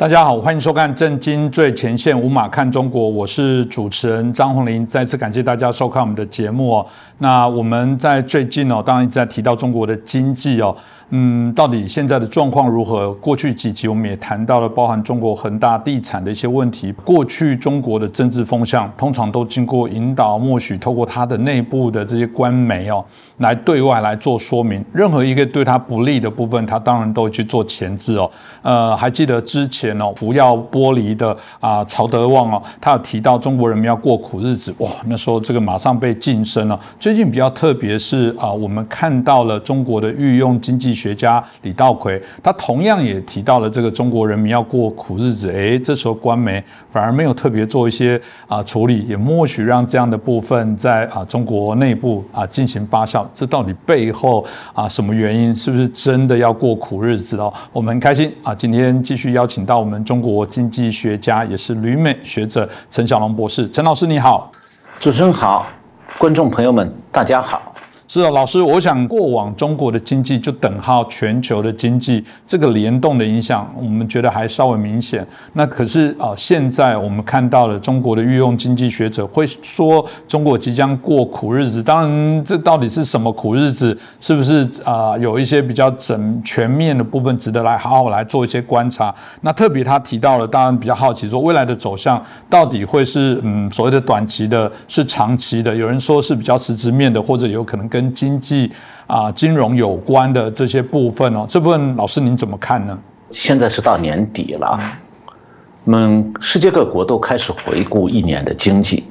大家好，欢迎收看《震惊最前线》，无马看中国，我是主持人张宏林。再次感谢大家收看我们的节目哦。那我们在最近哦，当然一直在提到中国的经济哦。嗯，到底现在的状况如何？过去几集我们也谈到了，包含中国恒大地产的一些问题。过去中国的政治风向通常都经过引导，默许透过它的内部的这些官媒哦，来对外来做说明。任何一个对他不利的部分，他当然都会去做前置哦。呃，还记得之前哦，福耀玻璃的啊曹德旺哦，他有提到中国人民要过苦日子，哇，那时候这个马上被晋升了。最近比较特别是啊，我们看到了中国的御用经济。学家李道奎，他同样也提到了这个中国人民要过苦日子。哎，这时候官媒反而没有特别做一些啊处理，也默许让这样的部分在啊中国内部啊进行发酵。这到底背后啊什么原因？是不是真的要过苦日子哦？我们很开心啊，今天继续邀请到我们中国经济学家，也是旅美学者陈小龙博士。陈老师你好，主持人好，观众朋友们大家好。是的，老师，我想过往中国的经济就等号全球的经济，这个联动的影响，我们觉得还稍微明显。那可是啊，现在我们看到了中国的御用经济学者会说，中国即将过苦日子。当然，这到底是什么苦日子？是不是啊？有一些比较整全面的部分值得来好好来做一些观察。那特别他提到了，当然比较好奇，说未来的走向到底会是嗯所谓的短期的，是长期的？有人说是比较实质面的，或者有可能跟跟经济啊、金融有关的这些部分哦，这部分老师您怎么看呢？现在是到年底了，我们世界各国都开始回顾一年的经济，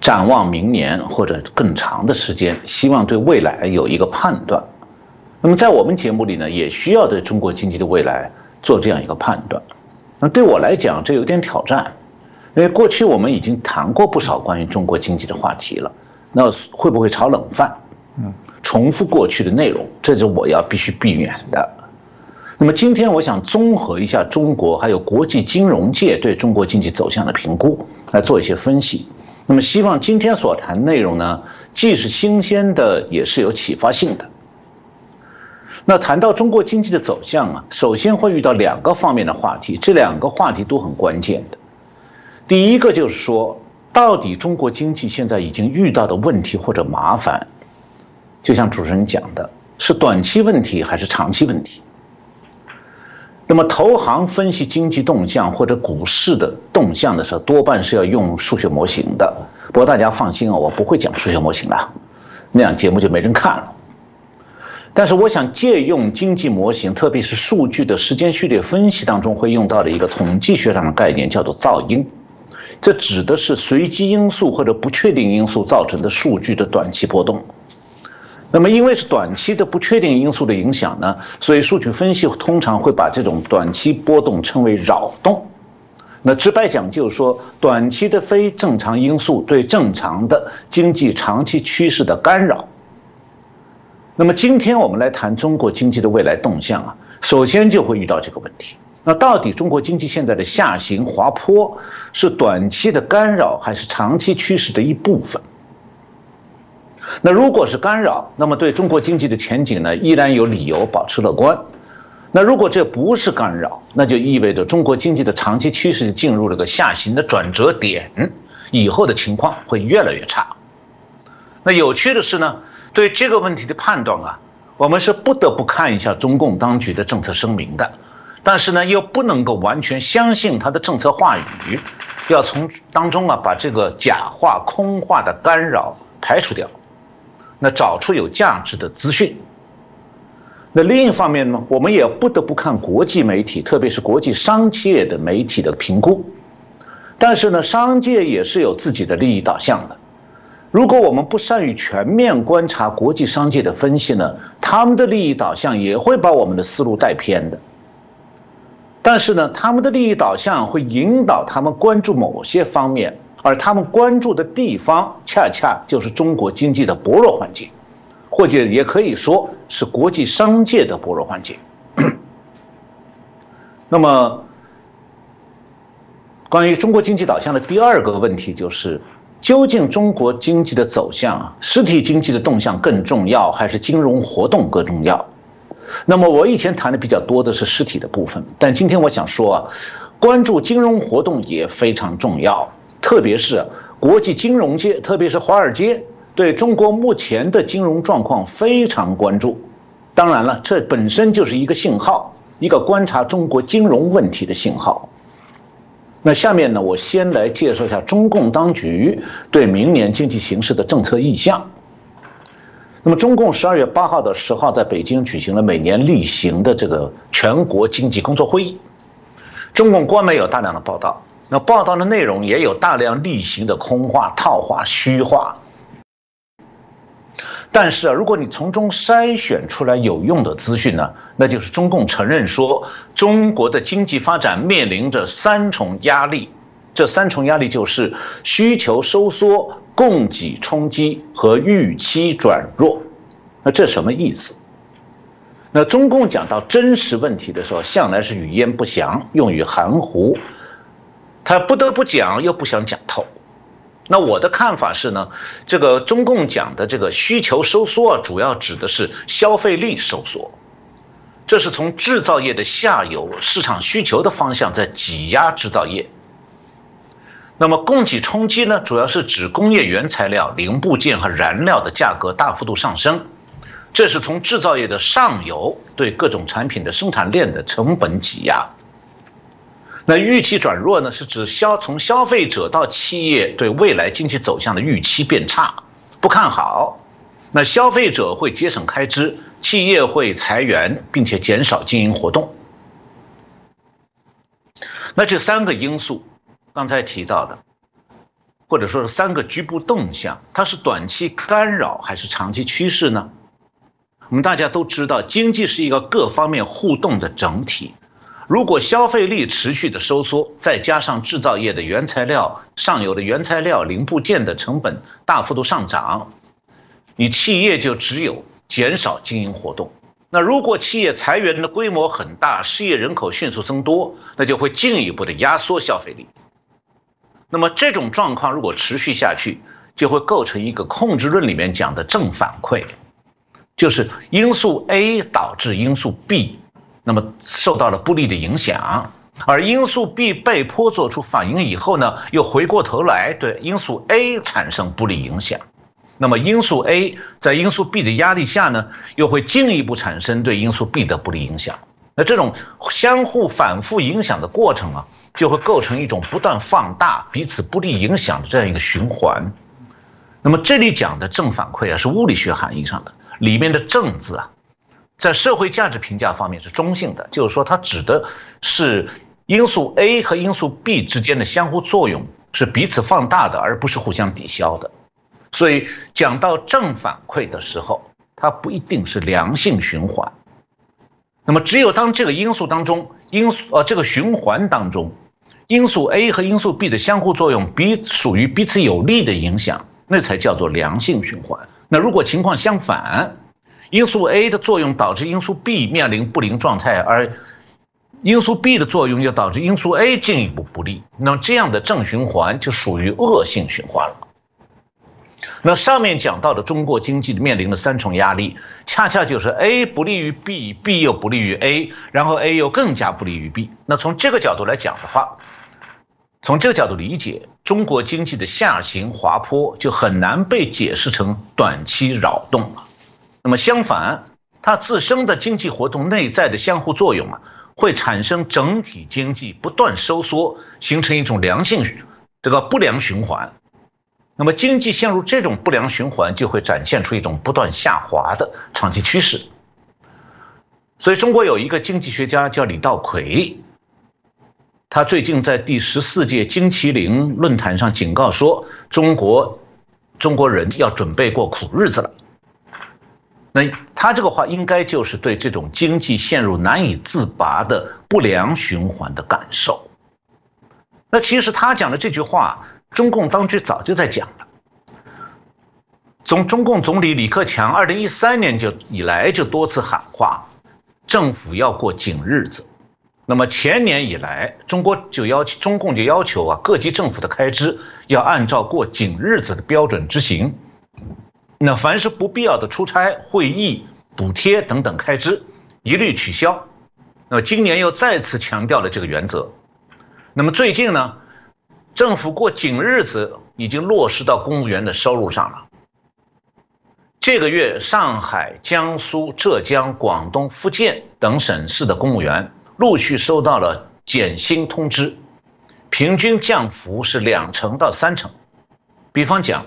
展望明年或者更长的时间，希望对未来有一个判断。那么在我们节目里呢，也需要对中国经济的未来做这样一个判断。那对我来讲，这有点挑战，因为过去我们已经谈过不少关于中国经济的话题了。那会不会炒冷饭？嗯，重复过去的内容，这是我要必须避免的。那么今天我想综合一下中国还有国际金融界对中国经济走向的评估，来做一些分析。那么希望今天所谈内容呢，既是新鲜的，也是有启发性的。那谈到中国经济的走向啊，首先会遇到两个方面的话题，这两个话题都很关键的。第一个就是说。到底中国经济现在已经遇到的问题或者麻烦，就像主持人讲的，是短期问题还是长期问题？那么投行分析经济动向或者股市的动向的时候，多半是要用数学模型的。不过大家放心啊，我不会讲数学模型了，那样节目就没人看了。但是我想借用经济模型，特别是数据的时间序列分析当中会用到的一个统计学上的概念，叫做噪音。这指的是随机因素或者不确定因素造成的数据的短期波动。那么，因为是短期的不确定因素的影响呢，所以数据分析通常会把这种短期波动称为扰动。那直白讲就是说，短期的非正常因素对正常的经济长期趋势的干扰。那么，今天我们来谈中国经济的未来动向啊，首先就会遇到这个问题。那到底中国经济现在的下行滑坡是短期的干扰，还是长期趋势的一部分？那如果是干扰，那么对中国经济的前景呢，依然有理由保持乐观。那如果这不是干扰，那就意味着中国经济的长期趋势进入了个下行的转折点，以后的情况会越来越差。那有趣的是呢，对这个问题的判断啊，我们是不得不看一下中共当局的政策声明的。但是呢，又不能够完全相信他的政策话语，要从当中啊把这个假话、空话的干扰排除掉，那找出有价值的资讯。那另一方面呢，我们也不得不看国际媒体，特别是国际商界的媒体的评估。但是呢，商界也是有自己的利益导向的。如果我们不善于全面观察国际商界的分析呢，他们的利益导向也会把我们的思路带偏的。但是呢，他们的利益导向会引导他们关注某些方面，而他们关注的地方恰恰就是中国经济的薄弱环境，或者也可以说是国际商界的薄弱环境。那么，关于中国经济导向的第二个问题就是，究竟中国经济的走向，实体经济的动向更重要，还是金融活动更重要？那么我以前谈的比较多的是实体的部分，但今天我想说啊，关注金融活动也非常重要，特别是国际金融界，特别是华尔街对中国目前的金融状况非常关注。当然了，这本身就是一个信号，一个观察中国金融问题的信号。那下面呢，我先来介绍一下中共当局对明年经济形势的政策意向。那么，中共十二月八号到十号在北京举行了每年例行的这个全国经济工作会议，中共官媒有大量的报道，那报道的内容也有大量例行的空话、套话、虚话。但是啊，如果你从中筛选出来有用的资讯呢，那就是中共承认说中国的经济发展面临着三重压力，这三重压力就是需求收缩、供给冲击和预期转弱。那这什么意思？那中共讲到真实问题的时候，向来是语焉不详，用语含糊，他不得不讲，又不想讲透。那我的看法是呢，这个中共讲的这个需求收缩，主要指的是消费力收缩，这是从制造业的下游市场需求的方向在挤压制造业。那么供给冲击呢，主要是指工业原材料、零部件和燃料的价格大幅度上升，这是从制造业的上游对各种产品的生产链的成本挤压。那预期转弱呢，是指消从消费者到企业对未来经济走向的预期变差，不看好。那消费者会节省开支，企业会裁员，并且减少经营活动。那这三个因素，刚才提到的，或者说是三个局部动向，它是短期干扰还是长期趋势呢？我们大家都知道，经济是一个各方面互动的整体。如果消费力持续的收缩，再加上制造业的原材料上游的原材料零部件的成本大幅度上涨，你企业就只有减少经营活动。那如果企业裁员的规模很大，失业人口迅速增多，那就会进一步的压缩消费力。那么这种状况如果持续下去，就会构成一个控制论里面讲的正反馈，就是因素 A 导致因素 B。那么受到了不利的影响，而因素 B 被迫做出反应以后呢，又回过头来对因素 A 产生不利影响。那么因素 A 在因素 B 的压力下呢，又会进一步产生对因素 B 的不利影响。那这种相互反复影响的过程啊，就会构成一种不断放大彼此不利影响的这样一个循环。那么这里讲的正反馈啊，是物理学含义上的，里面的正字啊。在社会价值评价方面是中性的，就是说它指的是因素 A 和因素 B 之间的相互作用是彼此放大的，而不是互相抵消的。所以讲到正反馈的时候，它不一定是良性循环。那么只有当这个因素当中，因素呃这个循环当中，因素 A 和因素 B 的相互作用彼属于彼此有利的影响，那才叫做良性循环。那如果情况相反，因素 A 的作用导致因素 B 面临不灵状态，而因素 B 的作用又导致因素 A 进一步不利，那这样的正循环就属于恶性循环了。那上面讲到的中国经济面临的三重压力，恰恰就是 A 不利于 B，B 又不利于 A，然后 A 又更加不利于 B。那从这个角度来讲的话，从这个角度理解，中国经济的下行滑坡就很难被解释成短期扰动了。那么相反，它自身的经济活动内在的相互作用啊，会产生整体经济不断收缩，形成一种良性这个不良循环。那么经济陷入这种不良循环，就会展现出一种不断下滑的长期趋势。所以，中国有一个经济学家叫李稻葵，他最近在第十四届金麒麟论坛上警告说，中国中国人要准备过苦日子了。那他这个话应该就是对这种经济陷入难以自拔的不良循环的感受。那其实他讲的这句话，中共当局早就在讲了。从中共总理李克强二零一三年就以来就多次喊话，政府要过紧日子。那么前年以来，中国就要求中共就要求啊，各级政府的开支要按照过紧日子的标准执行。那凡是不必要的出差、会议、补贴等等开支，一律取消。那么今年又再次强调了这个原则。那么最近呢，政府过紧日子已经落实到公务员的收入上了。这个月，上海、江苏、浙江、广东、福建等省市的公务员陆续收到了减薪通知，平均降幅是两成到三成。比方讲，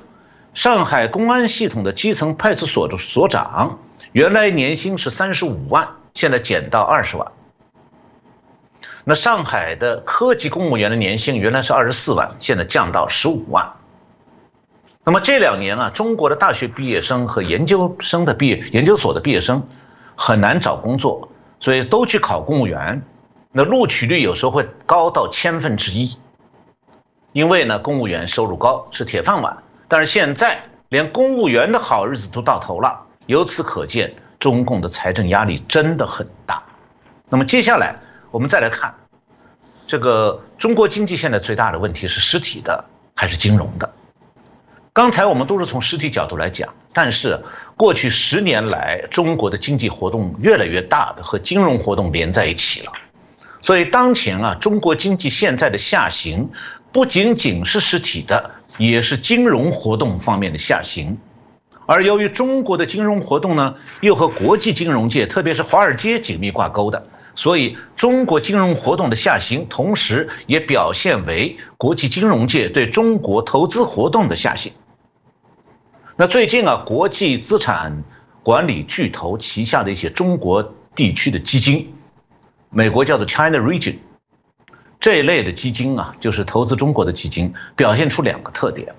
上海公安系统的基层派出所的所长，原来年薪是三十五万，现在减到二十万。那上海的科级公务员的年薪原来是二十四万，现在降到十五万。那么这两年啊，中国的大学毕业生和研究生的毕业研究所的毕业生很难找工作，所以都去考公务员。那录取率有时候会高到千分之一，因为呢，公务员收入高是铁饭碗。但是现在连公务员的好日子都到头了，由此可见，中共的财政压力真的很大。那么接下来。我们再来看，这个中国经济现在最大的问题是实体的还是金融的？刚才我们都是从实体角度来讲，但是过去十年来，中国的经济活动越来越大的和金融活动连在一起了，所以当前啊，中国经济现在的下行不仅仅是实体的，也是金融活动方面的下行，而由于中国的金融活动呢，又和国际金融界，特别是华尔街紧密挂钩的。所以，中国金融活动的下行，同时也表现为国际金融界对中国投资活动的下行。那最近啊，国际资产管理巨头旗下的一些中国地区的基金，美国叫做 China Region 这一类的基金啊，就是投资中国的基金，表现出两个特点：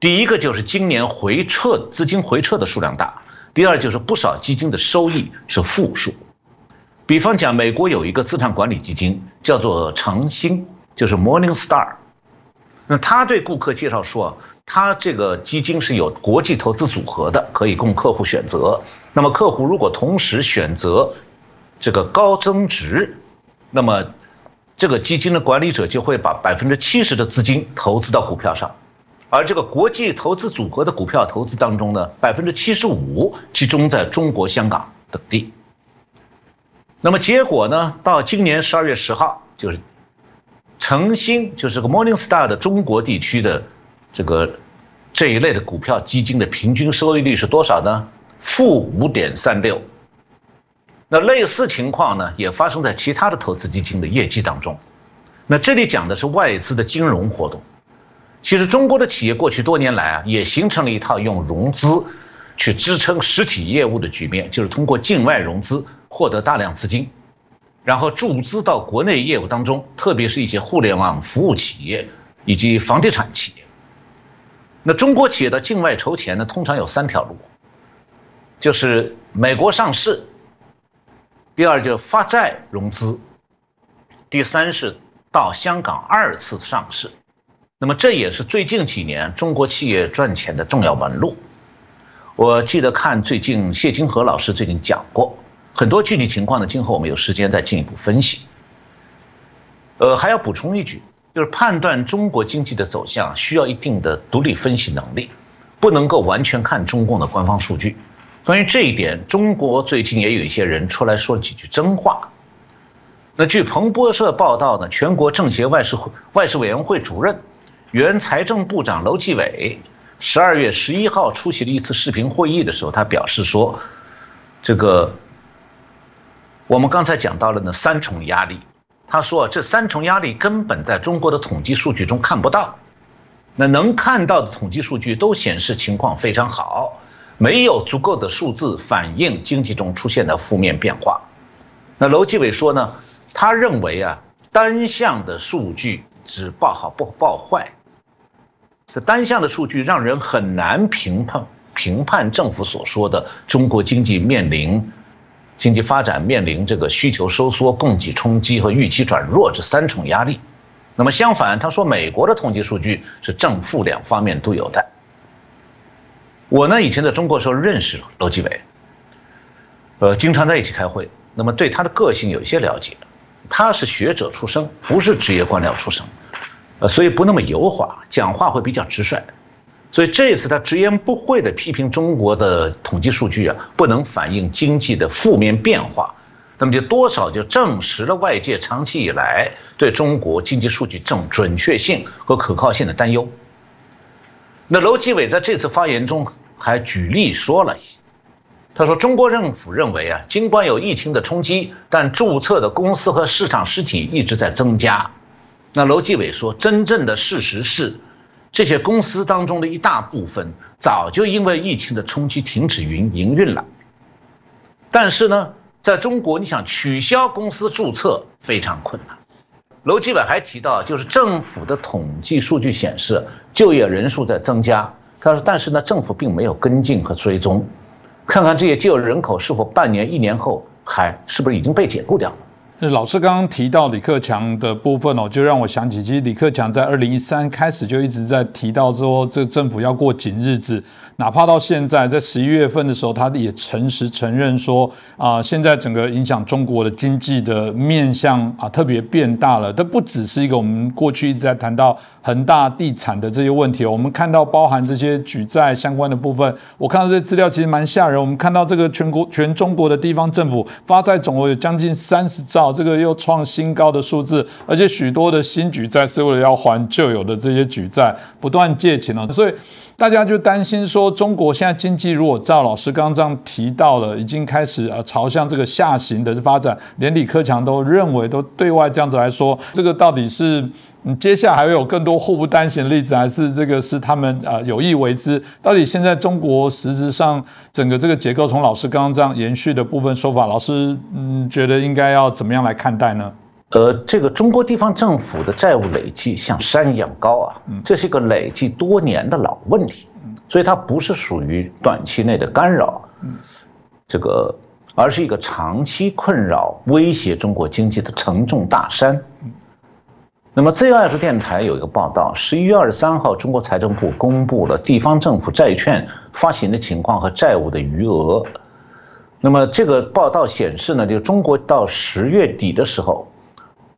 第一个就是今年回撤资金回撤的数量大；第二就是不少基金的收益是负数。比方讲，美国有一个资产管理基金叫做长兴，就是 Morning Star。那他对顾客介绍说，他这个基金是有国际投资组合的，可以供客户选择。那么客户如果同时选择这个高增值，那么这个基金的管理者就会把百分之七十的资金投资到股票上，而这个国际投资组合的股票投资当中呢，百分之七十五集中在中国香港等地。那么结果呢？到今年十二月十号，就是诚兴，就是个 Morningstar 的中国地区的这个这一类的股票基金的平均收益率是多少呢？负五点三六。那类似情况呢，也发生在其他的投资基金的业绩当中。那这里讲的是外资的金融活动。其实中国的企业过去多年来啊，也形成了一套用融资去支撑实体业务的局面，就是通过境外融资。获得大量资金，然后注资到国内业务当中，特别是一些互联网服务企业以及房地产企业。那中国企业的境外筹钱呢，通常有三条路，就是美国上市，第二就是发债融资，第三是到香港二次上市。那么这也是最近几年中国企业赚钱的重要门路。我记得看最近谢金河老师最近讲过。很多具体情况呢，今后我们有时间再进一步分析。呃，还要补充一句，就是判断中国经济的走向需要一定的独立分析能力，不能够完全看中共的官方数据。关于这一点，中国最近也有一些人出来说几句真话。那据彭博社报道呢，全国政协外事会外事委员会主任、原财政部长楼继伟，十二月十一号出席了一次视频会议的时候，他表示说，这个。我们刚才讲到了那三重压力，他说这三重压力根本在中国的统计数据中看不到，那能看到的统计数据都显示情况非常好，没有足够的数字反映经济中出现的负面变化。那楼继伟说呢，他认为啊，单向的数据只报好不报坏，这单向的数据让人很难评判评判政府所说的中国经济面临。经济发展面临这个需求收缩、供给冲击和预期转弱这三重压力。那么相反，他说美国的统计数据是正负两方面都有的。我呢以前在中国时候认识楼继伟，呃，经常在一起开会，那么对他的个性有一些了解。他是学者出身，不是职业官僚出身，呃，所以不那么油滑，讲话会比较直率。所以这次他直言不讳地批评中国的统计数据啊，不能反映经济的负面变化，那么就多少就证实了外界长期以来对中国经济数据正准确性和可靠性的担忧。那楼继伟在这次发言中还举例说了，他说中国政府认为啊，尽管有疫情的冲击，但注册的公司和市场实体一直在增加。那楼继伟说，真正的事实是，这些公司当中的一大部分早就因为疫情的冲击停止营营运了。但是呢？在中国，你想取消公司注册非常困难。楼继伟还提到，就是政府的统计数据显示，就业人数在增加。他说，但是呢，政府并没有跟进和追踪，看看这些就业人口是否半年、一年后还是不是已经被解雇掉了。老师刚刚提到李克强的部分哦，就让我想起，其实李克强在二零一三开始就一直在提到说，这政府要过紧日子。哪怕到现在，在十一月份的时候，他也诚实承认说，啊，现在整个影响中国的经济的面向啊，特别变大了。它不只是一个我们过去一直在谈到恒大地产的这些问题，我们看到包含这些举债相关的部分，我看到这些资料其实蛮吓人。我们看到这个全国全中国的地方政府发债总额有将近三十兆，这个又创新高的数字，而且许多的新举债是为了要还旧有的这些举债，不断借钱了，所以。大家就担心说，中国现在经济如果照老师刚刚这样提到了，已经开始呃朝向这个下行的发展，连李克强都认为，都对外这样子来说，这个到底是嗯接下来还会有更多祸不单行的例子，还是这个是他们呃有意为之？到底现在中国实质上整个这个结构，从老师刚刚这样延续的部分说法，老师嗯觉得应该要怎么样来看待呢？呃，这个中国地方政府的债务累计像山一样高啊，这是一个累计多年的老问题，所以它不是属于短期内的干扰，这个，而是一个长期困扰、威胁中国经济的沉重大山。那么，Z 二十电台有一个报道，十一月二十三号，中国财政部公布了地方政府债券发行的情况和债务的余额。那么，这个报道显示呢，就中国到十月底的时候。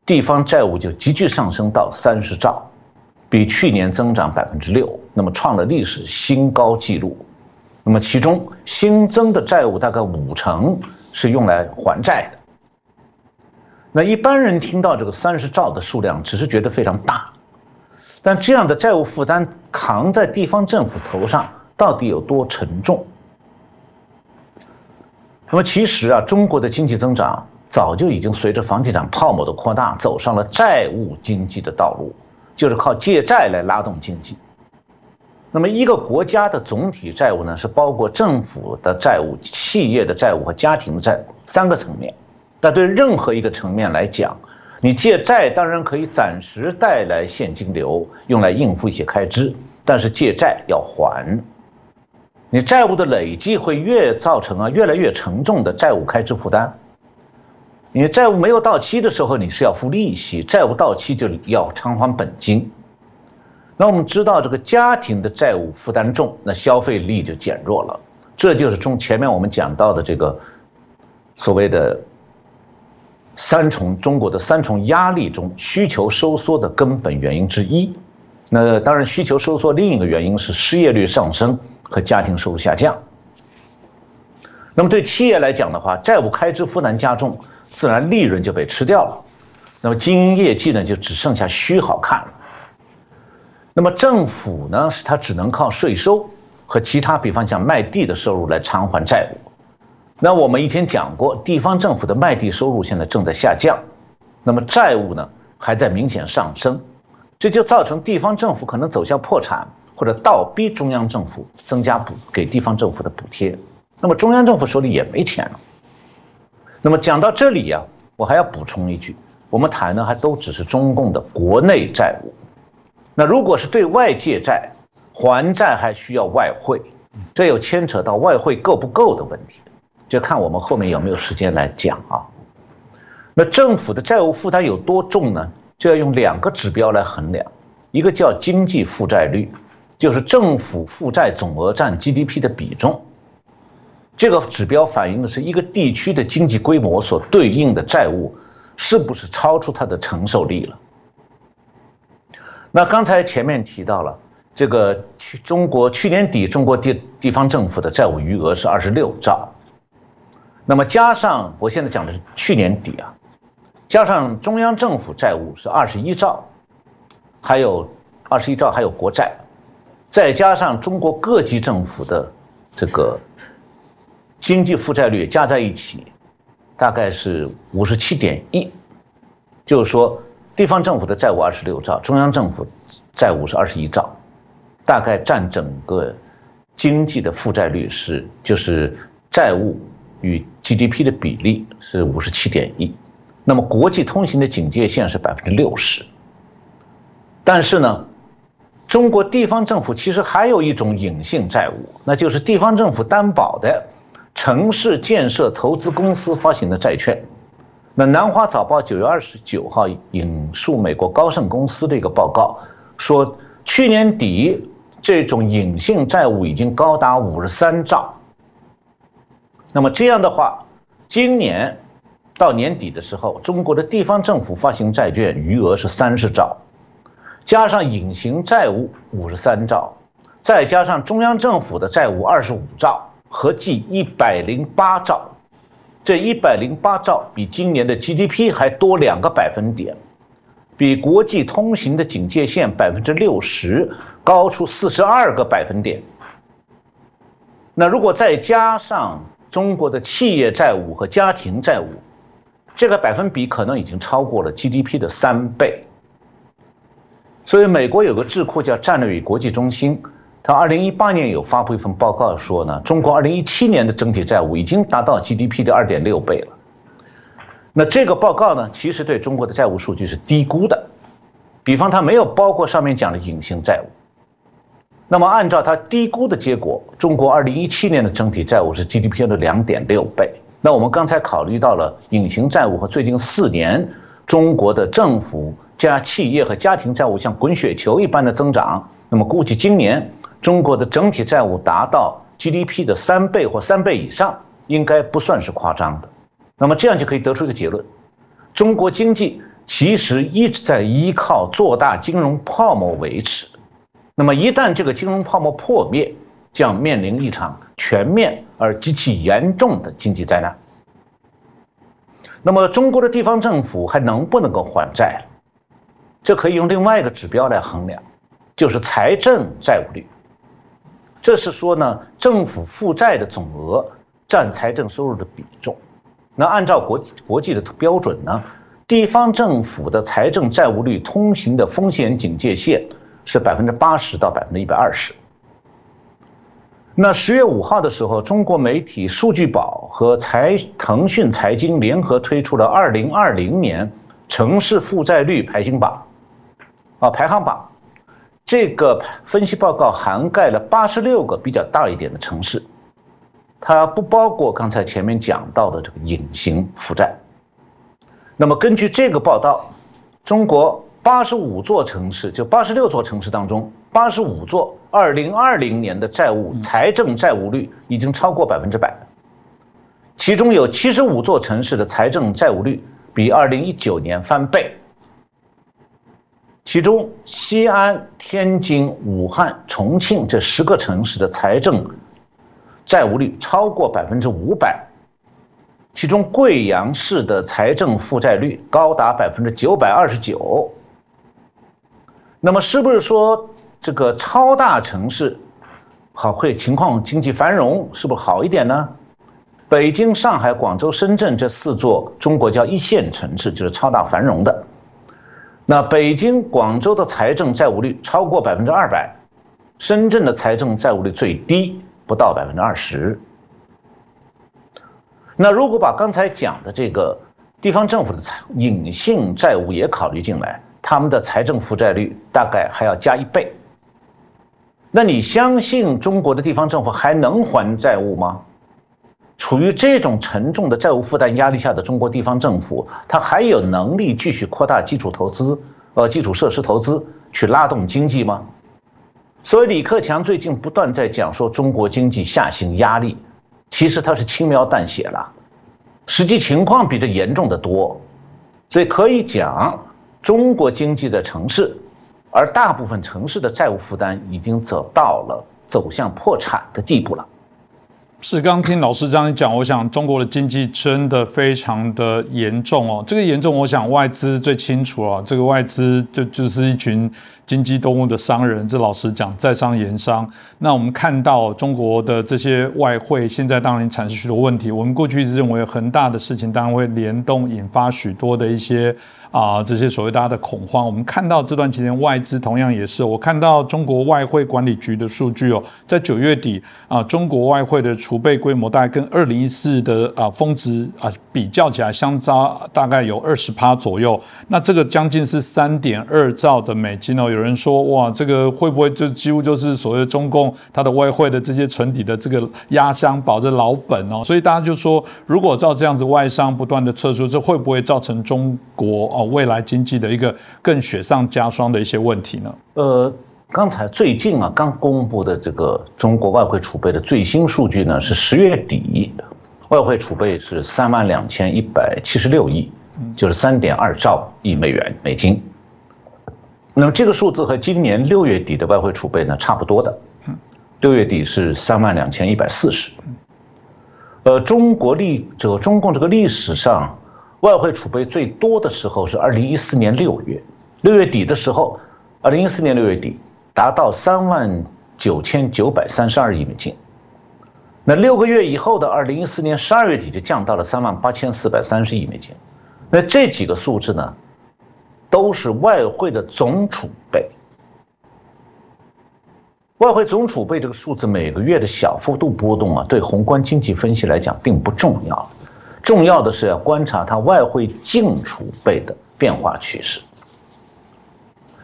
地方债务就急剧上升到三十兆，比去年增长百分之六，那么创了历史新高纪录。那么其中新增的债务大概五成是用来还债的。那一般人听到这个三十兆的数量，只是觉得非常大，但这样的债务负担扛在地方政府头上到底有多沉重？那么其实啊，中国的经济增长。早就已经随着房地产泡沫的扩大，走上了债务经济的道路，就是靠借债来拉动经济。那么，一个国家的总体债务呢，是包括政府的债务、企业的债务和家庭的债务三个层面。但对任何一个层面来讲，你借债当然可以暂时带来现金流，用来应付一些开支，但是借债要还，你债务的累积会越造成啊越来越沉重的债务开支负担。因为债务没有到期的时候，你是要付利息；债务到期就要偿还本金。那我们知道，这个家庭的债务负担重，那消费力就减弱了。这就是从前面我们讲到的这个所谓的三重中国的三重压力中需求收缩的根本原因之一。那当然，需求收缩另一个原因是失业率上升和家庭收入下降。那么对企业来讲的话，债务开支负担加重。自然利润就被吃掉了，那么经营业绩呢就只剩下虚好看了。那么政府呢是它只能靠税收和其他，比方像卖地的收入来偿还债务。那我们以前讲过，地方政府的卖地收入现在正在下降，那么债务呢还在明显上升，这就造成地方政府可能走向破产或者倒逼中央政府增加补给地方政府的补贴。那么中央政府手里也没钱了。那么讲到这里呀，我还要补充一句，我们谈的还都只是中共的国内债务，那如果是对外借债，还债还需要外汇，这又牵扯到外汇够不够的问题，就看我们后面有没有时间来讲啊。那政府的债务负担有多重呢？就要用两个指标来衡量，一个叫经济负债率，就是政府负债总额占 GDP 的比重。这个指标反映的是一个地区的经济规模所对应的债务是不是超出它的承受力了？那刚才前面提到了，这个去中国去年底中国地地方政府的债务余额是二十六兆，那么加上我现在讲的是去年底啊，加上中央政府债务是二十一兆，还有二十一兆还有国债，再加上中国各级政府的这个经济负债率加在一起，大概是五十七点一，就是说地方政府的债务二十六兆，中央政府债务是二十一兆，大概占整个经济的负债率是就是债务。与 GDP 的比例是五十七点一，那么国际通行的警戒线是百分之六十。但是呢，中国地方政府其实还有一种隐性债务，那就是地方政府担保的城市建设投资公司发行的债券。那南华早报九月二十九号引述美国高盛公司的一个报告说，去年底这种隐性债务已经高达五十三兆。那么这样的话，今年到年底的时候，中国的地方政府发行债券余额是三十兆，加上隐形债务五十三兆，再加上中央政府的债务二十五兆，合计一百零八兆。这一百零八兆比今年的 GDP 还多两个百分点，比国际通行的警戒线百分之六十高出四十二个百分点。那如果再加上，中国的企业债务和家庭债务，这个百分比可能已经超过了 GDP 的三倍。所以，美国有个智库叫战略与国际中心，他二零一八年有发布一份报告说呢，中国二零一七年的整体债务已经达到 GDP 的二点六倍了。那这个报告呢，其实对中国的债务数据是低估的，比方它没有包括上面讲的隐形债务。那么，按照他低估的结果，中国二零一七年的整体债务是 GDP 的两点六倍。那我们刚才考虑到了隐形债务和最近四年中国的政府加企业和家庭债务像滚雪球一般的增长，那么估计今年中国的整体债务达到 GDP 的三倍或三倍以上，应该不算是夸张的。那么这样就可以得出一个结论：中国经济其实一直在依靠做大金融泡沫维持。那么一旦这个金融泡沫破灭，将面临一场全面而极其严重的经济灾难。那么中国的地方政府还能不能够还债？这可以用另外一个指标来衡量，就是财政债务率。这是说呢，政府负债的总额占财政收入的比重。那按照国国际的标准呢，地方政府的财政债务率通行的风险警戒线。是百分之八十到百分之一百二十。那十月五号的时候，中国媒体数据宝和财腾讯财经联合推出了二零二零年城市负债率排行榜，啊排行榜，这个分析报告涵盖了八十六个比较大一点的城市，它不包括刚才前面讲到的这个隐形负债。那么根据这个报道，中国。八十五座城市，就八十六座城市当中，八十五座二零二零年的债务财政债务率已经超过百分之百，其中有七十五座城市的财政债务率比二零一九年翻倍，其中西安、天津、武汉、重庆这十个城市的财政债务率超过百分之五百，其中贵阳市的财政负债率高达百分之九百二十九。那么是不是说这个超大城市好会情况经济繁荣是不是好一点呢？北京、上海、广州、深圳这四座中国叫一线城市就是超大繁荣的。那北京、广州的财政债务率超过百分之二百，深圳的财政债务率最低不到百分之二十。那如果把刚才讲的这个地方政府的财隐性债务也考虑进来？他们的财政负债率大概还要加一倍。那你相信中国的地方政府还能还债务吗？处于这种沉重的债务负担压力下的中国地方政府，它还有能力继续扩大基础投资、呃基础设施投资去拉动经济吗？所以李克强最近不断在讲说中国经济下行压力，其实他是轻描淡写了，实际情况比这严重的多，所以可以讲。中国经济的城市，而大部分城市的债务负担已经走到了走向破产的地步了。是，刚刚听老师这样讲，我想中国的经济真的非常的严重哦。这个严重，我想外资最清楚了。这个外资就就是一群经济动物的商人。这老实讲，在商言商。那我们看到中国的这些外汇，现在当然产生许多问题。我们过去一直认为恒大的事情，当然会联动引发许多的一些。啊，这些所谓大家的恐慌，我们看到这段期间外资同样也是，我看到中国外汇管理局的数据哦，在九月底啊，中国外汇的储备规模大概跟二零一四的啊峰值啊比较起来，相差大概有二十趴左右。那这个将近是三点二兆的美金哦。有人说哇，这个会不会就几乎就是所谓中共它的外汇的这些存底的这个压箱宝、这老本哦？所以大家就说，如果照这样子外商不断的撤出，这会不会造成中国？未来经济的一个更雪上加霜的一些问题呢？呃，刚才最近啊，刚公布的这个中国外汇储备的最新数据呢，是十月底，外汇储备是三万两千一百七十六亿，就是三点二兆亿美元美金。那么这个数字和今年六月底的外汇储备呢差不多的，六月底是三万两千一百四十。呃，中国历这个中共这个历史上。外汇储备最多的时候是二零一四年六月，六月底的时候，二零一四年六月底达到三万九千九百三十二亿美金。那六个月以后的二零一四年十二月底就降到了三万八千四百三十亿美金。那这几个数字呢，都是外汇的总储备。外汇总储备这个数字每个月的小幅度波动啊，对宏观经济分析来讲并不重要。重要的是要观察它外汇净储备的变化趋势。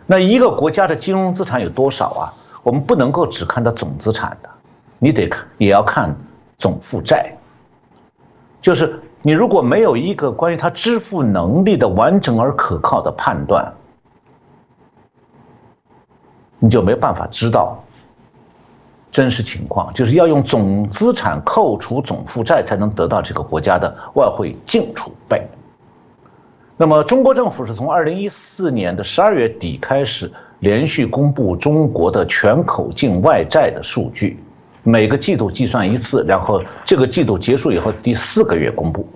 那一个国家的金融资产有多少啊？我们不能够只看到总资产的，你得看也要看总负债。就是你如果没有一个关于它支付能力的完整而可靠的判断，你就没办法知道。真实情况就是要用总资产扣除总负债，才能得到这个国家的外汇净储备。那么，中国政府是从二零一四年的十二月底开始，连续公布中国的全口径外债的数据，每个季度计算一次，然后这个季度结束以后第四个月公布。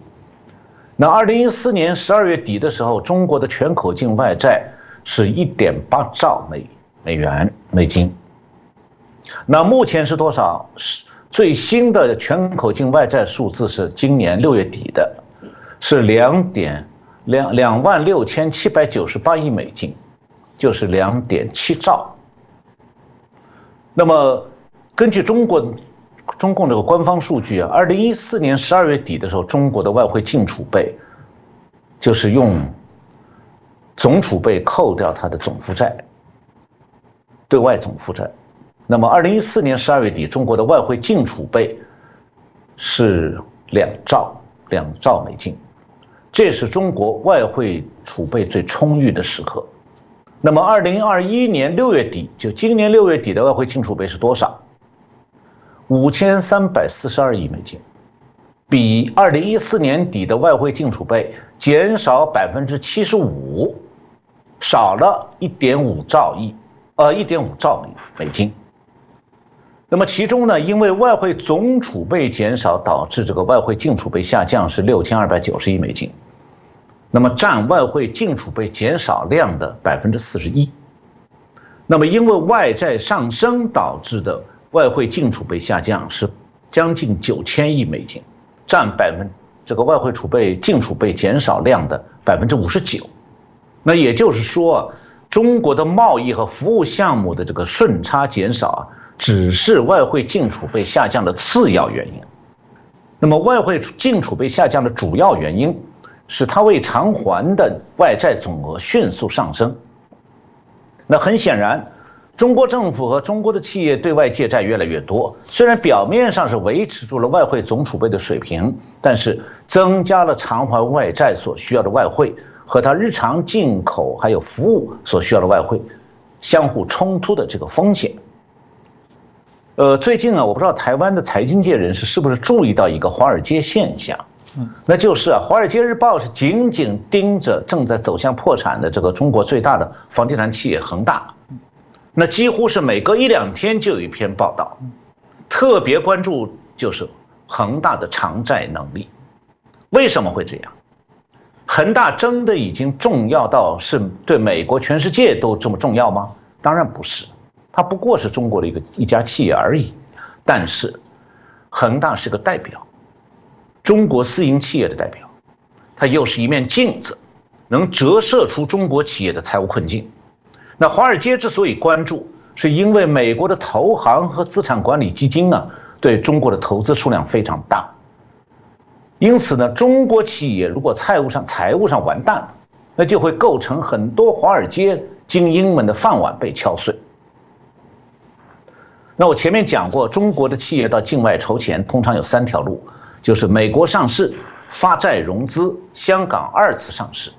那二零一四年十二月底的时候，中国的全口径外债是一点八兆美美元美金。那目前是多少？是最新的全口径外债数字是今年六月底的，是两点两两万六千七百九十八亿美金，就是两点七兆。那么根据中国中共这个官方数据啊，二零一四年十二月底的时候，中国的外汇净储备就是用总储备扣掉它的总负债，对外总负债。那么，二零一四年十二月底，中国的外汇净储备是两兆两兆美金，这是中国外汇储备最充裕的时刻。那么，二零二一年六月底，就今年六月底的外汇净储备是多少？五千三百四十二亿美金，比二零一四年底的外汇净储备减少百分之七十五，少了一点五兆亿，呃，一点五兆美美金。那么其中呢，因为外汇总储备减少导致这个外汇净储备下降是六千二百九十亿美金，那么占外汇净储备减少量的百分之四十一。那么因为外债上升导致的外汇净储备下降是将近九千亿美金，占百分这个外汇储备净储备减少量的百分之五十九。那也就是说，中国的贸易和服务项目的这个顺差减少啊。只是外汇净储备下降的次要原因，那么外汇净储备下降的主要原因是它未偿还的外债总额迅速上升。那很显然，中国政府和中国的企业对外借债越来越多，虽然表面上是维持住了外汇总储备的水平，但是增加了偿还外债所需要的外汇和它日常进口还有服务所需要的外汇相互冲突的这个风险。呃，最近啊，我不知道台湾的财经界人士是不是注意到一个华尔街现象，嗯，那就是啊，《华尔街日报》是紧紧盯着正在走向破产的这个中国最大的房地产企业恒大，那几乎是每隔一两天就有一篇报道，特别关注就是恒大的偿债能力。为什么会这样？恒大真的已经重要到是对美国、全世界都这么重要吗？当然不是，它不过是中国的一个一家企业而已。但是，恒大是个代表，中国私营企业的代表，它又是一面镜子，能折射出中国企业的财务困境。那华尔街之所以关注，是因为美国的投行和资产管理基金呢，对中国的投资数量非常大。因此呢，中国企业如果财务上财务上完蛋了，那就会构成很多华尔街精英们的饭碗被敲碎。那我前面讲过，中国的企业到境外筹钱通常有三条路，就是美国上市、发债融资、香港二次上市。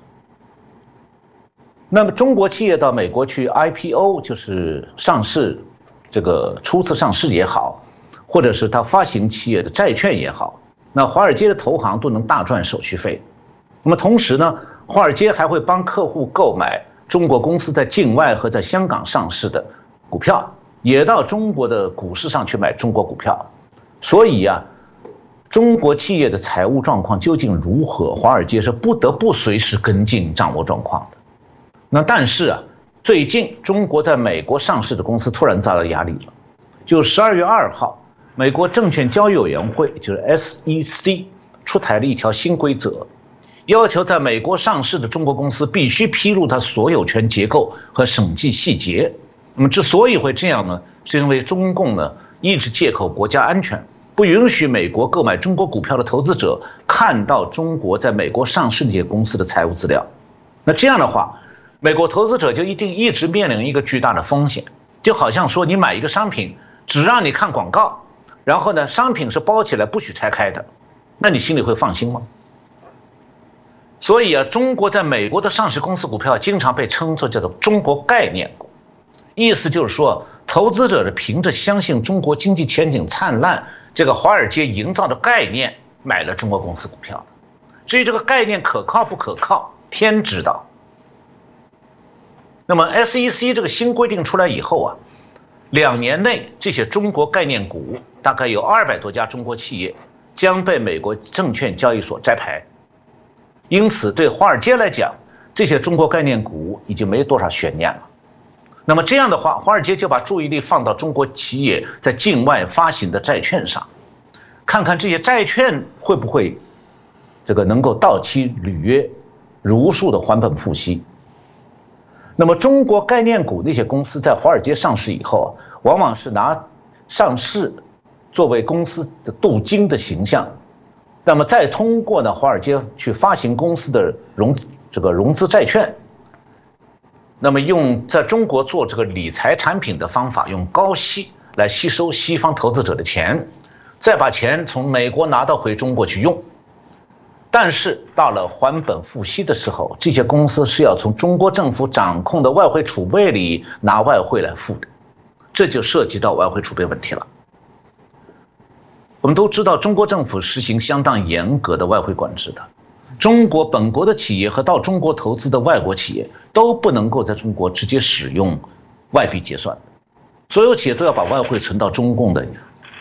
那么中国企业到美国去 IPO，就是上市，这个初次上市也好，或者是他发行企业的债券也好，那华尔街的投行都能大赚手续费。那么同时呢，华尔街还会帮客户购买中国公司在境外和在香港上市的股票。也到中国的股市上去买中国股票，所以呀，中国企业的财务状况究竟如何？华尔街是不得不随时跟进掌握状况的。那但是啊，最近中国在美国上市的公司突然遭到压力了。就十二月二号，美国证券交易委员会就是 SEC 出台了一条新规则，要求在美国上市的中国公司必须披露它所有权结构和审计细节。那么之所以会这样呢，是因为中共呢一直借口国家安全，不允许美国购买中国股票的投资者看到中国在美国上市那些公司的财务资料。那这样的话，美国投资者就一定一直面临一个巨大的风险，就好像说你买一个商品，只让你看广告，然后呢商品是包起来不许拆开的，那你心里会放心吗？所以啊，中国在美国的上市公司股票经常被称作叫做中国概念。意思就是说，投资者是凭着相信中国经济前景灿烂这个华尔街营造的概念买了中国公司股票。至于这个概念可靠不可靠，天知道。那么 SEC 这个新规定出来以后啊，两年内这些中国概念股大概有二百多家中国企业将被美国证券交易所摘牌。因此，对华尔街来讲，这些中国概念股已经没多少悬念了。那么这样的话，华尔街就把注意力放到中国企业在境外发行的债券上，看看这些债券会不会这个能够到期履约，如数的还本付息。那么中国概念股那些公司在华尔街上市以后啊，往往是拿上市作为公司的镀金的形象，那么再通过呢华尔街去发行公司的融这个融资债券。那么用在中国做这个理财产品的方法，用高息来吸收西方投资者的钱，再把钱从美国拿到回中国去用。但是到了还本付息的时候，这些公司是要从中国政府掌控的外汇储备里拿外汇来付的，这就涉及到外汇储备问题了。我们都知道，中国政府实行相当严格的外汇管制的。中国本国的企业和到中国投资的外国企业都不能够在中国直接使用外币结算，所有企业都要把外汇存到中共的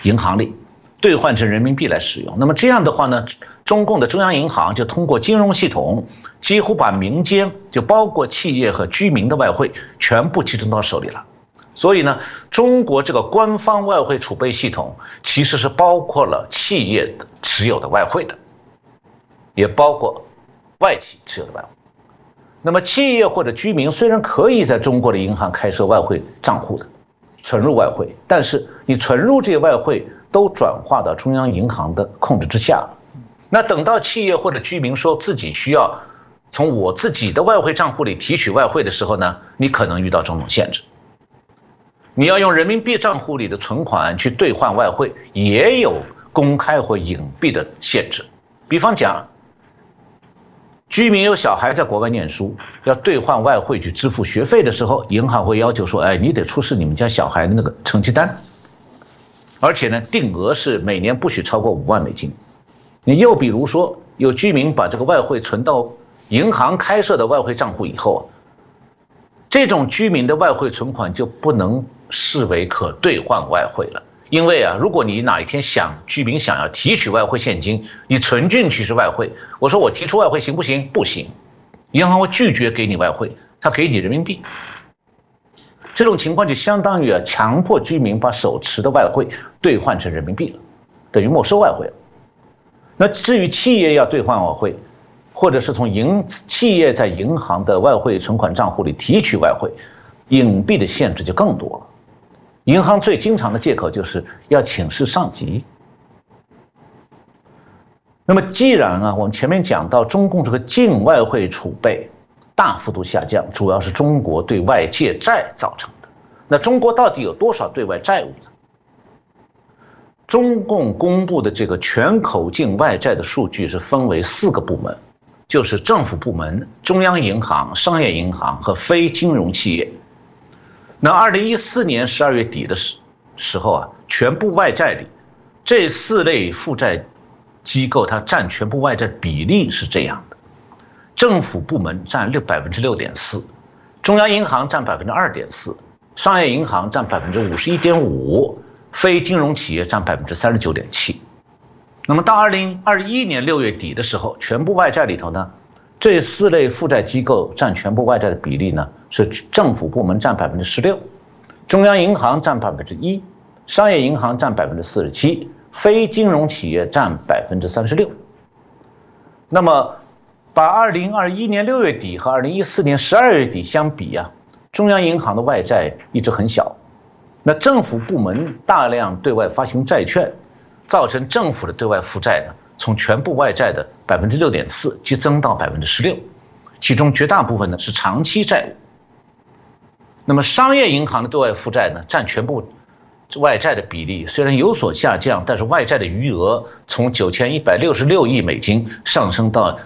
银行里，兑换成人民币来使用。那么这样的话呢，中共的中央银行就通过金融系统，几乎把民间就包括企业和居民的外汇全部集中到手里了。所以呢，中国这个官方外汇储备系统其实是包括了企业持有的外汇的。也包括外企持有的外汇。那么，企业或者居民虽然可以在中国的银行开设外汇账户的，存入外汇，但是你存入这些外汇都转化到中央银行的控制之下。那等到企业或者居民说自己需要从我自己的外汇账户里提取外汇的时候呢，你可能遇到种种限制。你要用人民币账户里的存款去兑换外汇，也有公开或隐蔽的限制。比方讲。居民有小孩在国外念书，要兑换外汇去支付学费的时候，银行会要求说：“哎，你得出示你们家小孩的那个成绩单，而且呢，定额是每年不许超过五万美金。”你又比如说，有居民把这个外汇存到银行开设的外汇账户以后啊，这种居民的外汇存款就不能视为可兑换外汇了，因为啊，如果你哪一天想居民想要提取外汇现金，你存进去是外汇，我说我提出外汇行不行？不行，银行会拒绝给你外汇，他给你人民币。这种情况就相当于啊，强迫居民把手持的外汇兑换成人民币了，等于没收外汇了。那至于企业要兑换外汇，或者是从银企业在银行的外汇存款账户里提取外汇，隐蔽的限制就更多了。银行最经常的借口就是要请示上级。那么，既然啊，我们前面讲到中共这个净外汇储备大幅度下降，主要是中国对外借债造成的。那中国到底有多少对外债务呢？中共公布的这个全口径外债的数据是分为四个部门，就是政府部门、中央银行、商业银行和非金融企业。那二零一四年十二月底的时时候啊，全部外债里，这四类负债机构它占全部外债比例是这样的：政府部门占六百分之六点四，中央银行占百分之二点四，商业银行占百分之五十一点五，非金融企业占百分之三十九点七。那么到二零二一年六月底的时候，全部外债里头呢？这四类负债机构占全部外债的比例呢，是政府部门占百分之十六，中央银行占百分之一，商业银行占百分之四十七，非金融企业占百分之三十六。那么，把二零二一年六月底和二零一四年十二月底相比啊，中央银行的外债一直很小，那政府部门大量对外发行债券，造成政府的对外负债呢？从全部外债的百分之六点四激增到百分之十六，其中绝大部分呢是长期债务。那么商业银行的对外负债呢，占全部外债的比例虽然有所下降，但是外债的余额从九千一百六十六亿美金上升到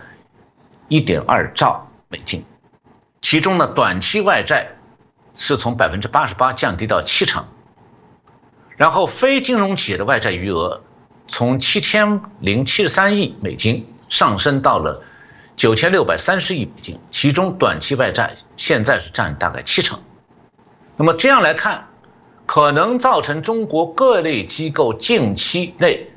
一点二兆美金，其中呢短期外债是从百分之八十八降低到七成，然后非金融企业的外债余额。从七千零七十三亿美金上升到了九千六百三十亿美金，其中短期外债现在是占大概七成。那么这样来看，可能造成中国各类机构近期内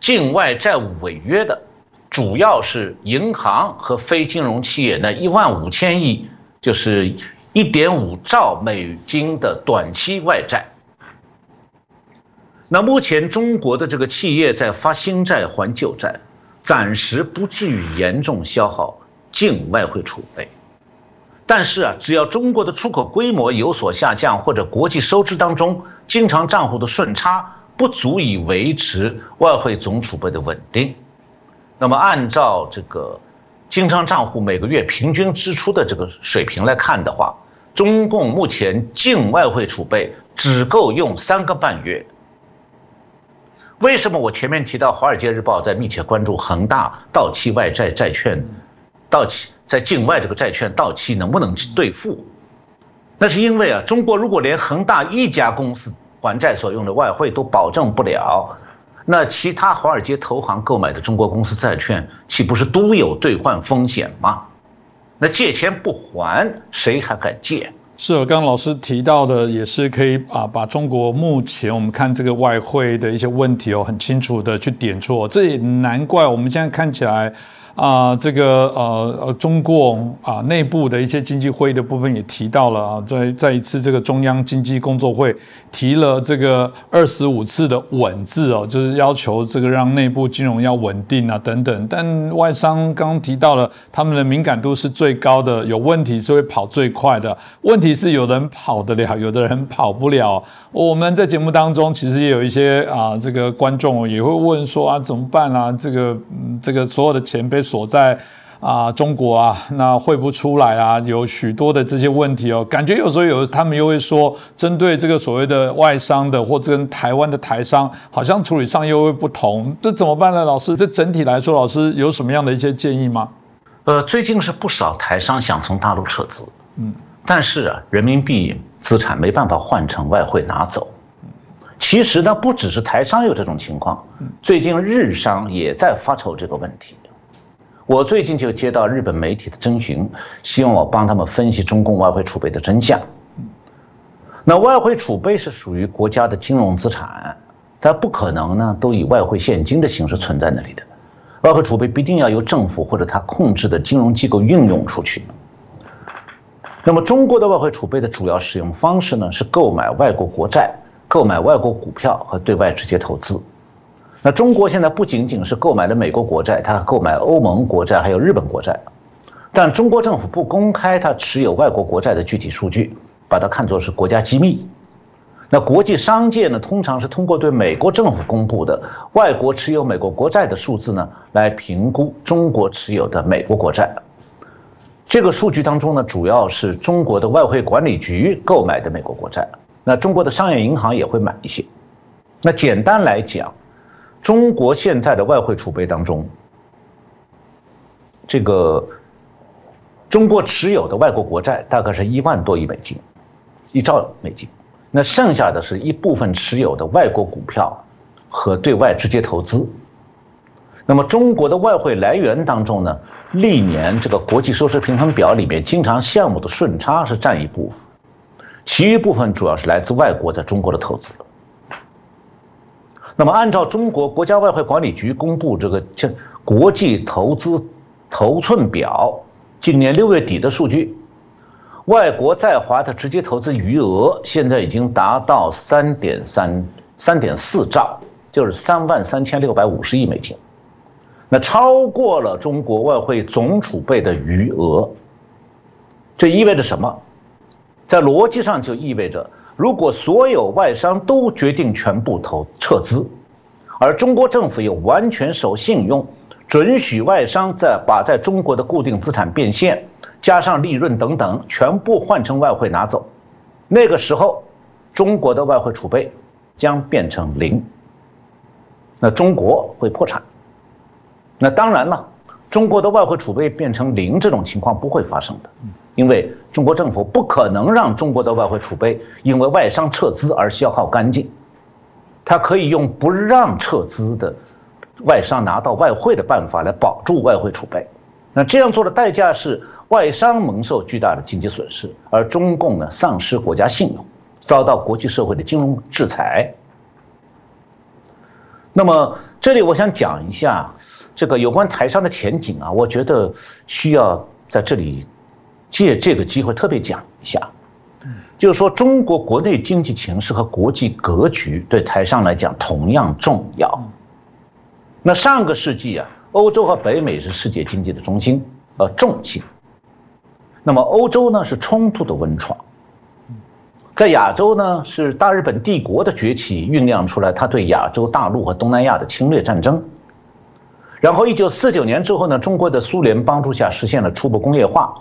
境外债务违约的，主要是银行和非金融企业那一万五千亿，就是一点五兆美金的短期外债。那目前中国的这个企业在发新债还旧债，暂时不至于严重消耗净外汇储备。但是啊，只要中国的出口规模有所下降，或者国际收支当中经常账户的顺差不足以维持外汇总储备的稳定，那么按照这个经常账户每个月平均支出的这个水平来看的话，中共目前净外汇储备只够用三个半月。为什么我前面提到《华尔街日报》在密切关注恒大到期外债债券到期在境外这个债券到期能不能兑付？那是因为啊，中国如果连恒大一家公司还债所用的外汇都保证不了，那其他华尔街投行购买的中国公司债券岂不是都有兑换风险吗？那借钱不还，谁还敢借？是，刚刚老师提到的也是可以啊，把中国目前我们看这个外汇的一些问题哦，很清楚的去点出，这也难怪我们现在看起来。啊，这个呃呃，中国啊内部的一些经济会议的部分也提到了啊，在在一次这个中央经济工作会提了这个二十五次的稳字哦，就是要求这个让内部金融要稳定啊等等。但外商刚提到了，他们的敏感度是最高的，有问题是会跑最快的。问题是有人跑得了，有的人跑不了。我们在节目当中其实也有一些啊，这个观众也会问说啊，怎么办啊？这个这个所有的前辈。所在啊，中国啊，那汇不出来啊，有许多的这些问题哦。感觉有时候有他们又会说，针对这个所谓的外商的，或者跟台湾的台商，好像处理上又会不同，这怎么办呢？老师，这整体来说，老师有什么样的一些建议吗？呃，最近是不少台商想从大陆撤资，嗯，但是啊，人民币资产没办法换成外汇拿走。其实呢，不只是台商有这种情况，最近日商也在发愁这个问题。我最近就接到日本媒体的征询，希望我帮他们分析中共外汇储备的真相。那外汇储备是属于国家的金融资产，它不可能呢都以外汇现金的形式存在那里的，外汇储备必定要由政府或者它控制的金融机构运用出去。那么中国的外汇储备的主要使用方式呢是购买外国国债、购买外国股票和对外直接投资。那中国现在不仅仅是购买了美国国债，它购买欧盟国债，还有日本国债。但中国政府不公开它持有外国国债的具体数据，把它看作是国家机密。那国际商界呢，通常是通过对美国政府公布的外国持有美国国债的数字呢，来评估中国持有的美国国债。这个数据当中呢，主要是中国的外汇管理局购买的美国国债，那中国的商业银行也会买一些。那简单来讲。中国现在的外汇储备当中，这个中国持有的外国国债大概是一万多亿美金，一兆美金。那剩下的是一部分持有的外国股票和对外直接投资。那么中国的外汇来源当中呢，历年这个国际收支平衡表里面经常项目的顺差是占一部分，其余部分主要是来自外国在中国的投资。那么，按照中国国家外汇管理局公布这个这国际投资头寸表，今年六月底的数据，外国在华的直接投资余额现在已经达到三点三三点四兆，就是三万三千六百五十亿美金，那超过了中国外汇总储备的余额。这意味着什么？在逻辑上就意味着。如果所有外商都决定全部投撤资，而中国政府又完全守信用，准许外商在把在中国的固定资产变现，加上利润等等全部换成外汇拿走，那个时候，中国的外汇储备将变成零。那中国会破产。那当然了，中国的外汇储备变成零这种情况不会发生的。因为中国政府不可能让中国的外汇储备因为外商撤资而消耗干净，它可以用不让撤资的外商拿到外汇的办法来保住外汇储备。那这样做的代价是外商蒙受巨大的经济损失，而中共呢丧失国家信用，遭到国际社会的金融制裁。那么这里我想讲一下这个有关台商的前景啊，我觉得需要在这里。借这个机会特别讲一下，就是说中国国内经济形势和国际格局对台商来讲同样重要。那上个世纪啊，欧洲和北美是世界经济的中心，呃重心。那么欧洲呢是冲突的温床，在亚洲呢是大日本帝国的崛起酝酿出来，它对亚洲大陆和东南亚的侵略战争。然后一九四九年之后呢，中国的苏联帮助下实现了初步工业化。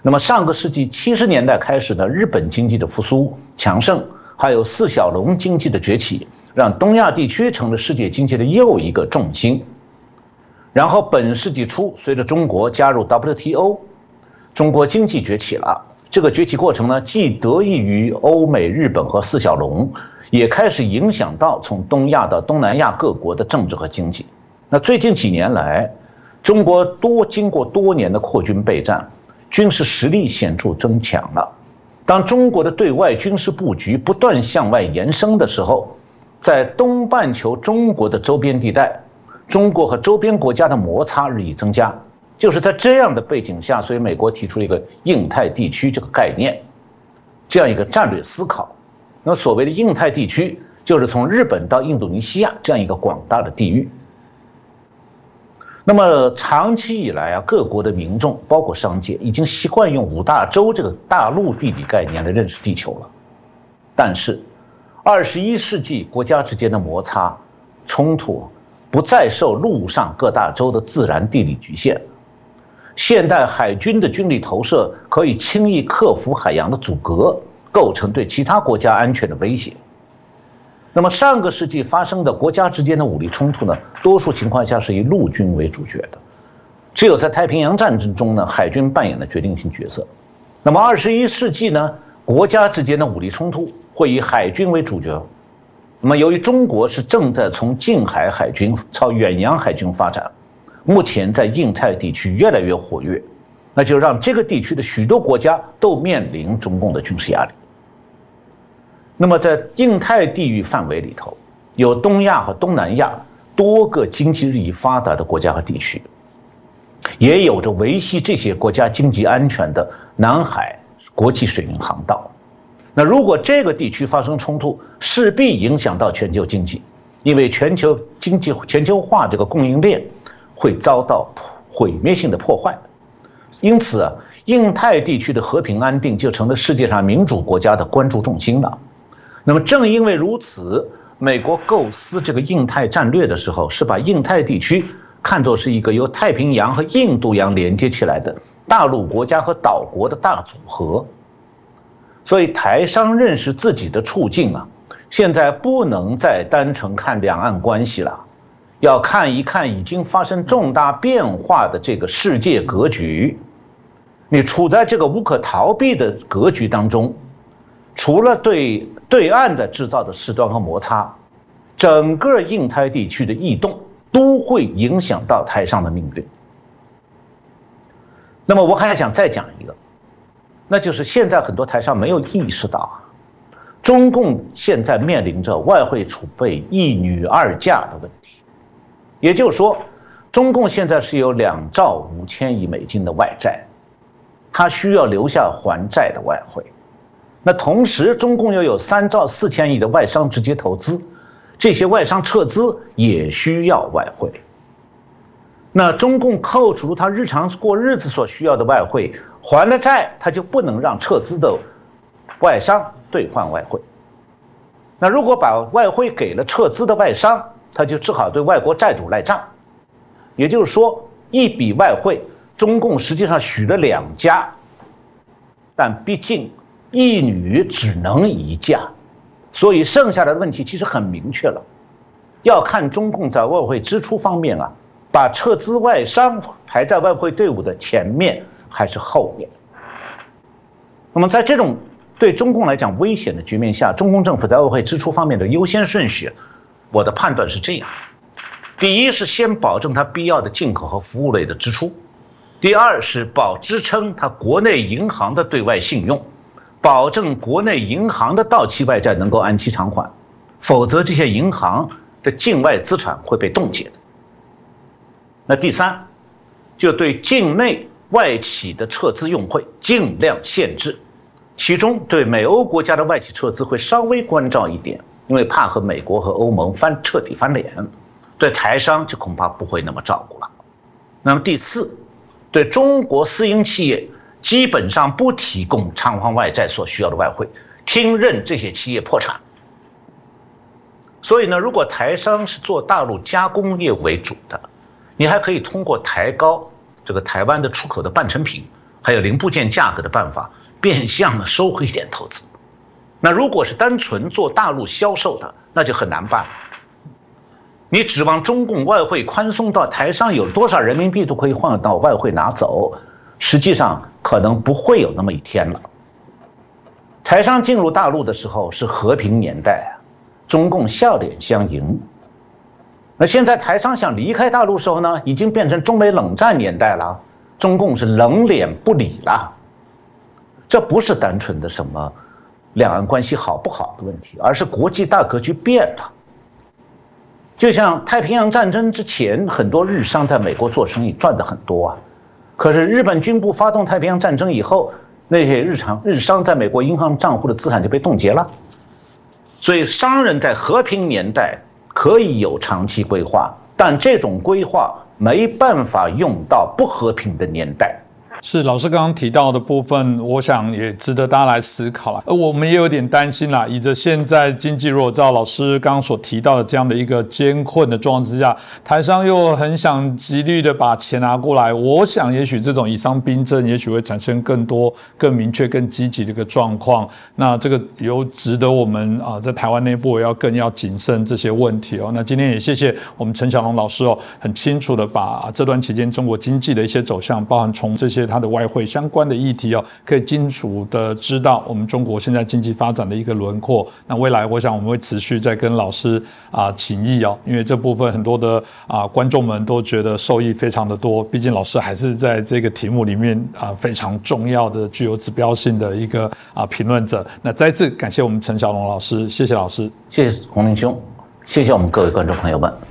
那么上个世纪七十年代开始呢，日本经济的复苏强盛，还有四小龙经济的崛起，让东亚地区成了世界经济的又一个重心。然后本世纪初，随着中国加入 WTO，中国经济崛起了。这个崛起过程呢，既得益于欧美、日本和四小龙，也开始影响到从东亚到东南亚各国的政治和经济。那最近几年来，中国多经过多年的扩军备战。军事实力显著增强了。当中国的对外军事布局不断向外延伸的时候，在东半球中国的周边地带，中国和周边国家的摩擦日益增加。就是在这样的背景下，所以美国提出了一个印太地区这个概念，这样一个战略思考。那所谓的印太地区，就是从日本到印度尼西亚这样一个广大的地域。那么长期以来啊，各国的民众，包括商界，已经习惯用五大洲这个大陆地理概念来认识地球了。但是，二十一世纪国家之间的摩擦、冲突，不再受陆上各大洲的自然地理局限。现代海军的军力投射可以轻易克服海洋的阻隔，构成对其他国家安全的威胁。那么上个世纪发生的国家之间的武力冲突呢，多数情况下是以陆军为主角的，只有在太平洋战争中呢，海军扮演了决定性角色。那么二十一世纪呢，国家之间的武力冲突会以海军为主角。那么由于中国是正在从近海海军朝远洋海军发展，目前在印太地区越来越活跃，那就让这个地区的许多国家都面临中共的军事压力。那么，在印太地域范围里头，有东亚和东南亚多个经济日益发达的国家和地区，也有着维系这些国家经济安全的南海国际水运航道。那如果这个地区发生冲突，势必影响到全球经济，因为全球经济全球化这个供应链会遭到毁灭性的破坏。因此，啊印太地区的和平安定就成了世界上民主国家的关注重心了。那么，正因为如此，美国构思这个印太战略的时候，是把印太地区看作是一个由太平洋和印度洋连接起来的大陆国家和岛国的大组合。所以，台商认识自己的处境啊，现在不能再单纯看两岸关系了，要看一看已经发生重大变化的这个世界格局。你处在这个无可逃避的格局当中，除了对对岸的制造的事端和摩擦，整个印太地区的异动都会影响到台上的命运。那么我还想再讲一个，那就是现在很多台上没有意识到啊，中共现在面临着外汇储备一女二嫁的问题，也就是说，中共现在是有两兆五千亿美金的外债。他需要留下还债的外汇，那同时中共又有三兆四千亿的外商直接投资，这些外商撤资也需要外汇。那中共扣除他日常过日子所需要的外汇，还了债，他就不能让撤资的外商兑换外汇。那如果把外汇给了撤资的外商，他就只好对外国债主赖账。也就是说，一笔外汇。中共实际上许了两家，但毕竟一女只能一嫁，所以剩下的问题其实很明确了，要看中共在外汇支出方面啊，把撤资外商排在外汇队伍的前面还是后面。那么在这种对中共来讲危险的局面下，中共政府在外汇支出方面的优先顺序，我的判断是这样：第一是先保证它必要的进口和服务类的支出。第二是保支撑它国内银行的对外信用，保证国内银行的到期外债能够按期偿还，否则这些银行的境外资产会被冻结的。那第三，就对境内外企的撤资用汇尽量限制，其中对美欧国家的外企撤资会稍微关照一点，因为怕和美国和欧盟翻彻底翻脸，对台商就恐怕不会那么照顾了。那么第四。对中国私营企业基本上不提供偿还外债所需要的外汇，听任这些企业破产。所以呢，如果台商是做大陆加工业为主的，你还可以通过抬高这个台湾的出口的半成品还有零部件价格的办法，变相的收回一点投资。那如果是单纯做大陆销售的，那就很难办。你指望中共外汇宽松到台上有多少人民币都可以换到外汇拿走，实际上可能不会有那么一天了。台商进入大陆的时候是和平年代，中共笑脸相迎。那现在台商想离开大陆时候呢，已经变成中美冷战年代了，中共是冷脸不理了。这不是单纯的什么两岸关系好不好的问题，而是国际大格局变了。就像太平洋战争之前，很多日商在美国做生意赚的很多啊，可是日本军部发动太平洋战争以后，那些日常日商在美国银行账户的资产就被冻结了。所以商人在和平年代可以有长期规划，但这种规划没办法用到不和平的年代。是老师刚刚提到的部分，我想也值得大家来思考了。而我们也有点担心啦，以着现在经济如果照老师刚刚所提到的这样的一个艰困的状况之下，台商又很想极力的把钱拿过来，我想也许这种以商兵政，也许会产生更多、更明确、更积极的一个状况。那这个有值得我们啊，在台湾内部要更要谨慎这些问题哦。那今天也谢谢我们陈小龙老师哦，很清楚的把这段期间中国经济的一些走向，包含从这些。它的外汇相关的议题哦，可以清楚的知道我们中国现在经济发展的一个轮廓。那未来，我想我们会持续在跟老师啊请益哦，因为这部分很多的啊观众们都觉得受益非常的多。毕竟老师还是在这个题目里面啊非常重要的、具有指标性的一个啊评论者。那再次感谢我们陈小龙老师，谢谢老师，谢谢洪林兄。谢谢我们各位观众朋友们。